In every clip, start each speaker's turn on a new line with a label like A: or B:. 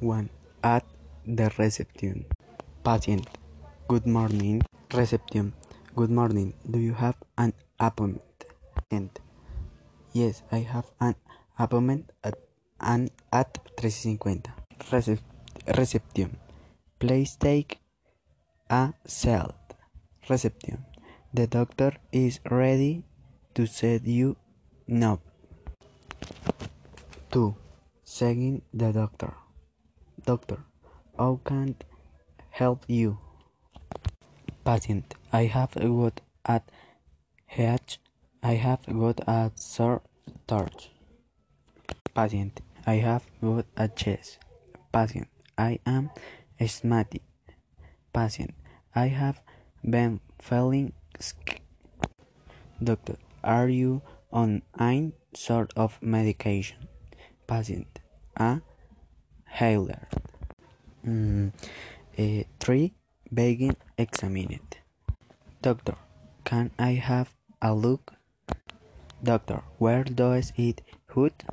A: 1. At the reception. Patient. Good morning. Reception. Good morning. Do you have an appointment? Patient. Yes, I have an appointment at, an, at 350. Recep reception. Please take a seat. Reception. The doctor is ready to set you up. 2. Seeing the doctor. Doctor, how can help you? Patient, I have got a at I have got a sore throat. Patient, I have got a chest. Patient, I am asthmatic. Patient, I have been feeling sick. Doctor, are you on any sort of medication? Patient, a Heiler. Mm, uh, 3. Being examined. Doctor, can I have a look? Doctor, where does it hurt?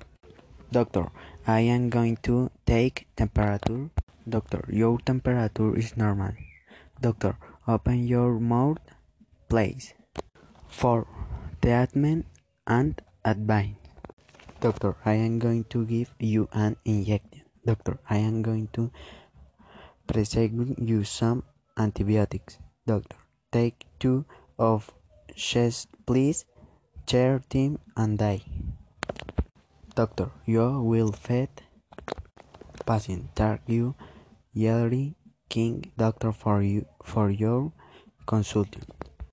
A: Doctor, I am going to take temperature. Doctor, your temperature is normal. Doctor, open your mouth, please. 4. Treatment and advice. Doctor, I am going to give you an injection. Doctor, I am going to prescribe you some antibiotics. Doctor, take two of chest, please. Chair team and die. Doctor, you will feed patient. Thank you, Yeri King, doctor, for you for your consulting.